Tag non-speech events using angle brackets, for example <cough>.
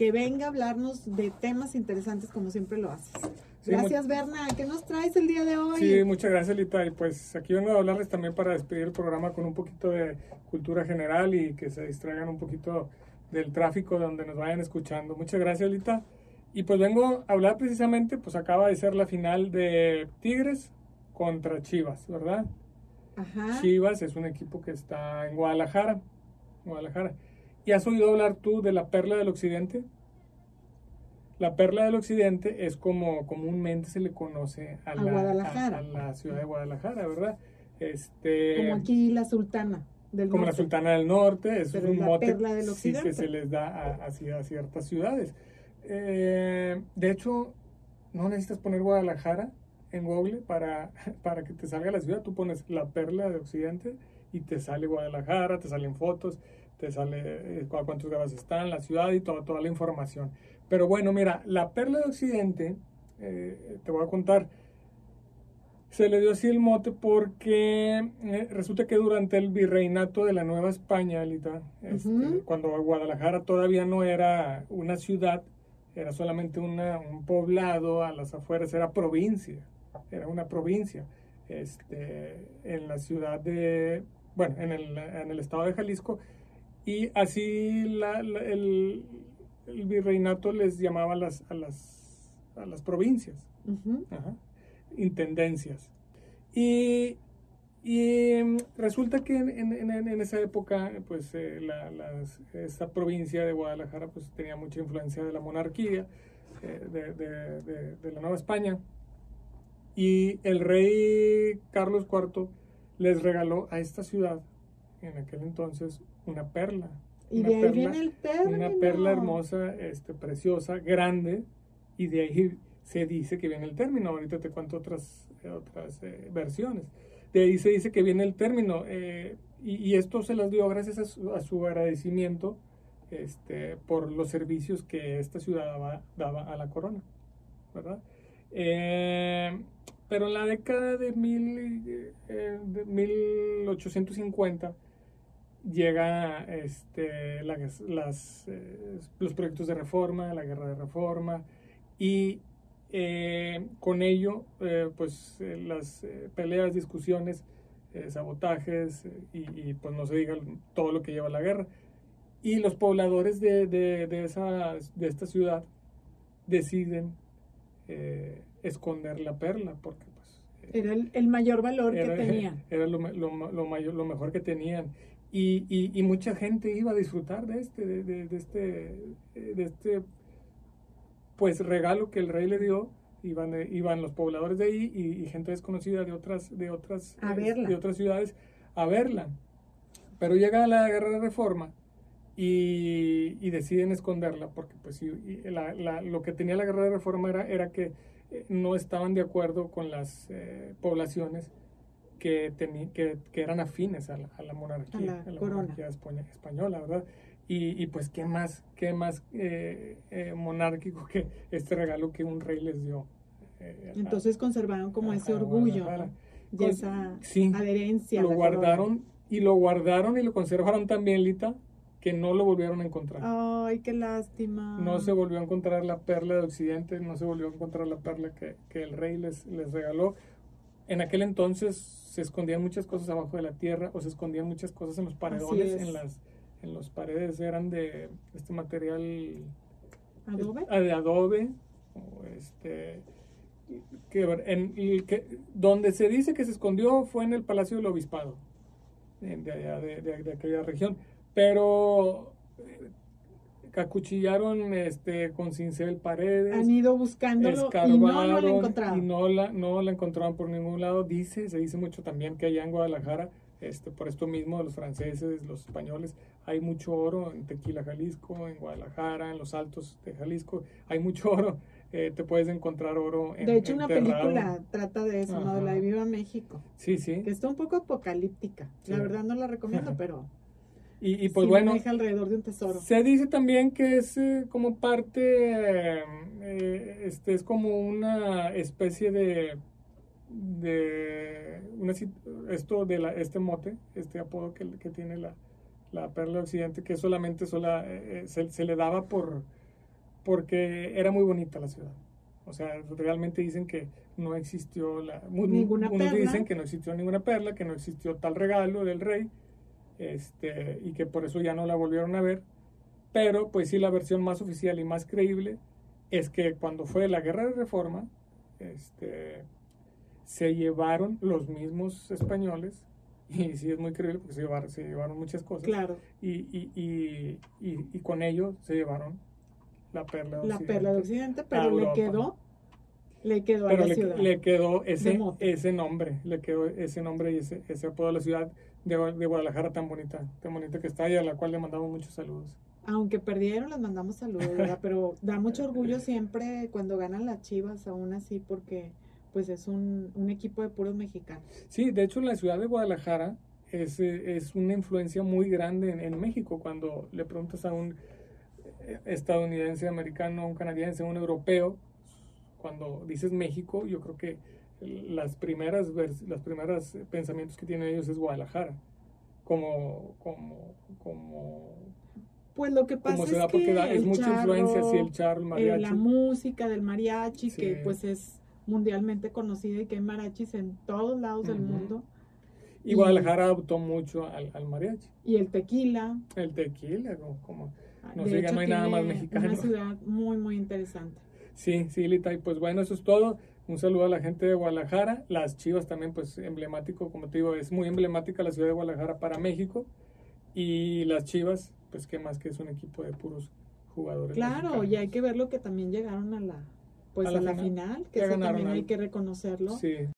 que venga a hablarnos de temas interesantes como siempre lo haces. Gracias, Berna. ¿Qué nos traes el día de hoy? Sí, muchas gracias, Lita. Y pues aquí vengo a hablarles también para despedir el programa con un poquito de cultura general y que se distraigan un poquito del tráfico donde nos vayan escuchando. Muchas gracias, Lita. Y pues vengo a hablar precisamente, pues acaba de ser la final de Tigres contra Chivas, ¿verdad? Ajá. Chivas es un equipo que está en Guadalajara. Guadalajara. ¿Y has oído hablar tú de la perla del occidente? La perla del occidente es como comúnmente se le conoce a, la, ciudad de Guadalajara, ¿verdad? Este, como aquí la sultana del Como la sultana del norte, es un mote que se les da a, a, ciertas ciudades. Eh, de hecho, no necesitas poner Guadalajara en Google para, <laughs> para que te salga la ciudad. Tú pones la perla de occidente y te sale Guadalajara, te salen fotos, te sale eh, cuántos grados están, la ciudad y toda, toda la información. Pero bueno, mira, la perla de Occidente, eh, te voy a contar, se le dio así el mote porque eh, resulta que durante el virreinato de la Nueva España, este, cuando Guadalajara todavía no era una ciudad, era solamente un poblado a las afueras, era provincia, era una provincia. Este, en la ciudad de, bueno, en el, en el estado de Jalisco, y así la, el, el virreinato les llamaba a las, a las, a las provincias, intendencias. Y, y, em, resulta que en, en, esa época, pues eh, la, esa provincia de Guadalajara pues, tenía mucha influencia de la monarquía, eh, de, de, de, la Nueva España. Y el rey Carlos IV les regaló a esta ciudad, en aquel entonces, una perla, y de ahí viene el término. Una perla hermosa, este, preciosa, grande, y de ahí se dice que viene el término. Ahorita te cuento otras, otras eh, versiones. De ahí se dice que viene el término. Eh, y, esto se las dio gracias a su, agradecimiento este, por los servicios que esta ciudad daba, a la corona. ¿verdad? Eh, pero en la década de, mil, de 1850 llega este, las, eh, los proyectos de reforma, la guerra de reforma y eh, con ello eh, pues las peleas, discusiones, sabotajes y, pues no se diga todo lo que lleva la guerra. Y los pobladores de, de, esa, de esta ciudad deciden esconder la perla porque pues, era el, mayor valor que <laughs> tenían. Era lo, lo, mayor, lo mejor que tenían. Y, y, mucha gente iba a disfrutar de este, de, este, de este pues regalo que el rey le dio. Iban, iban los pobladores de ahí y, gente desconocida de otras, de otras, eh, de otras ciudades a verla. Pero llega la guerra de reforma y, y deciden esconderla porque pues la, la, lo que tenía la guerra de reforma era, era que eh, no estaban de acuerdo con las eh, poblaciones que, que, que, eran afines a la, a la monarquía, a la, monarquía española, ¿verdad? Y, y, pues, ¿qué más, qué más eh, eh, monárquico que este regalo que un rey les dio? Eh, Entonces conservaron como ese orgullo y esa adherencia. Lo guardaron y lo guardaron y lo conservaron también, Lita, que no lo volvieron a encontrar. Ay, qué lástima. No se volvió a encontrar la perla de Occidente, no se volvió a encontrar la perla que, que el rey les, les regaló. En aquel entonces se escondían muchas cosas abajo de la tierra o se escondían muchas cosas en los paredones, en las en los paredes eran de este material adobe, ah, de adobe o este que, en, que donde se dice que se escondió fue en el palacio del obispado de, de, de aquella región pero acuchillaron este, con cincel paredes. Han ido buscándolo y no, la encontraron. Y no la, no la encontraron por ningún lado. Dice, se dice mucho también que allá en Guadalajara, este, por esto mismo, los franceses, los españoles, hay mucho oro en Tequila, Jalisco, en Guadalajara, en los altos de Jalisco, hay mucho oro. Eh, te puedes encontrar oro en De hecho, una película trata de eso, ¿no? De la de Viva México. Sí, sí. Que está un poco apocalíptica. La verdad no la recomiendo, <laughs> pero y, pues bueno, alrededor de un tesoro. Se dice también que es eh, como parte, eh, este es como una especie de, de una, esto de la, este mote, este apodo que, que tiene la, la perla occidente, que solamente sola, eh, se, se, le daba por, porque era muy bonita la ciudad. O sea, realmente dicen que no existió la... Ninguna unos dicen que no existió ninguna perla, que no existió tal regalo del rey, este, y que por eso ya no la volvieron a ver. Pero pues sí, la versión más oficial y más creíble es que cuando fue la guerra de reforma, este, se llevaron los mismos españoles, <laughs> y sí es muy creíble porque se llevaron, se llevaron muchas cosas, claro. y, y, y, y, con ello se llevaron la perla de Occidente. La perla de Occidente, pero le quedó, le quedó a la le, ciudad. le quedó ese, ese nombre, le quedó ese nombre y ese, ese apodo a la ciudad de, de Guadalajara tan bonita, tan bonita que está y a la cual le mandamos muchos saludos aunque perdieron, les mandamos saludos, Pero da mucho orgullo siempre cuando ganan las Chivas, aún así, porque pues es un, equipo de puros mexicanos. Sí, de hecho la ciudad de Guadalajara es, es una influencia muy grande en, México. Cuando le preguntas a un eh, estadounidense, americano, un canadiense, un europeo, cuando dices México, yo creo que las primeras, las primeras pensamientos que tienen ellos es Guadalajara, como, como, como pues lo que pasa es que es mucha influencia, sí, el charro, el eh, mariachi. la música del mariachi, que pues es mundialmente conocida y que hay mariachis en todos lados del mundo. Y, Guadalajara adoptó mucho al, al, mariachi. Y el tequila. El tequila, como, ah, no sé, no hay nada más mexicano. Una ciudad muy, muy interesante. Sí, sí, Lita, y pues bueno, eso es todo. Un saludo a la gente de Guadalajara. Las Chivas también, pues emblemático, como te digo, es muy emblemática la ciudad de Guadalajara para México. Y las Chivas, pues qué más que es un equipo de puros jugadores. Claro, y hay que ver lo que también llegaron a la pues a la, final, que también hay que reconocerlo. Sí.